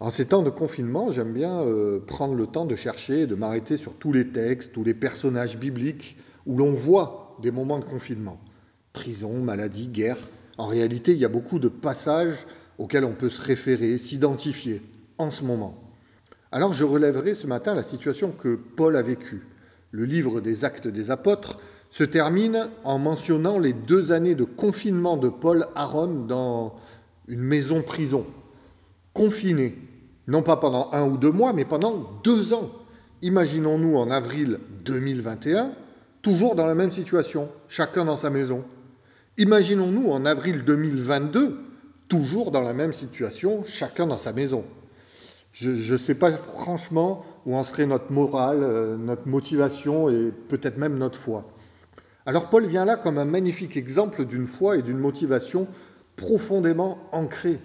En ces temps de confinement, j'aime bien euh, prendre le temps de chercher, de m'arrêter sur tous les textes, tous les personnages bibliques où l'on voit des moments de confinement. Prison, maladie, guerre. En réalité, il y a beaucoup de passages auxquels on peut se référer, s'identifier en ce moment. Alors je relèverai ce matin la situation que Paul a vécue. Le livre des actes des apôtres se termine en mentionnant les deux années de confinement de Paul à Rome dans une maison-prison. Confiné, non pas pendant un ou deux mois, mais pendant deux ans. Imaginons-nous en avril 2021, toujours dans la même situation, chacun dans sa maison. Imaginons-nous en avril 2022, toujours dans la même situation, chacun dans sa maison. Je ne sais pas franchement où en serait notre morale, euh, notre motivation et peut-être même notre foi. Alors Paul vient là comme un magnifique exemple d'une foi et d'une motivation profondément ancrée.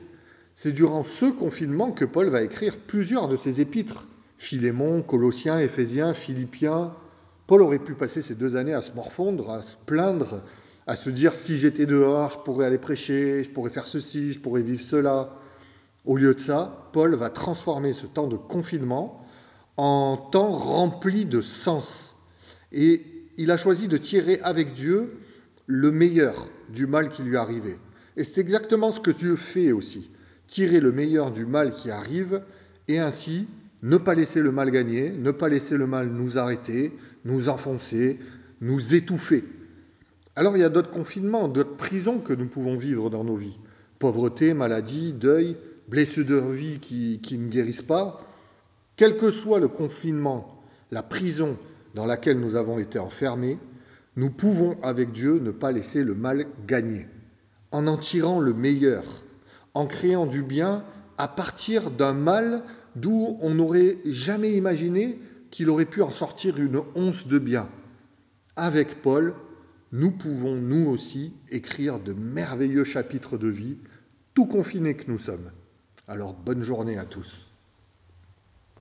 C'est durant ce confinement que Paul va écrire plusieurs de ses épîtres. Philémon, Colossiens, Éphésiens, Philippiens. Paul aurait pu passer ces deux années à se morfondre, à se plaindre, à se dire si j'étais dehors, je pourrais aller prêcher, je pourrais faire ceci, je pourrais vivre cela. Au lieu de ça, Paul va transformer ce temps de confinement en temps rempli de sens. Et il a choisi de tirer avec Dieu le meilleur du mal qui lui arrivait. Et c'est exactement ce que Dieu fait aussi. Tirer le meilleur du mal qui arrive et ainsi ne pas laisser le mal gagner, ne pas laisser le mal nous arrêter, nous enfoncer, nous étouffer. Alors il y a d'autres confinements, d'autres prisons que nous pouvons vivre dans nos vies. Pauvreté, maladie, deuil, blessures de vie qui, ne guérissent pas. Quel que soit le confinement, la prison dans laquelle nous avons été enfermés, nous pouvons avec Dieu ne pas laisser le mal gagner, en en tirant le meilleur, en créant du bien à partir d'un mal d'où on n'aurait jamais imaginé qu'il aurait pu en sortir une once de bien. Avec Paul, nous pouvons nous aussi écrire de merveilleux chapitres de vie, tout confinés que nous sommes. Alors bonne journée à tous.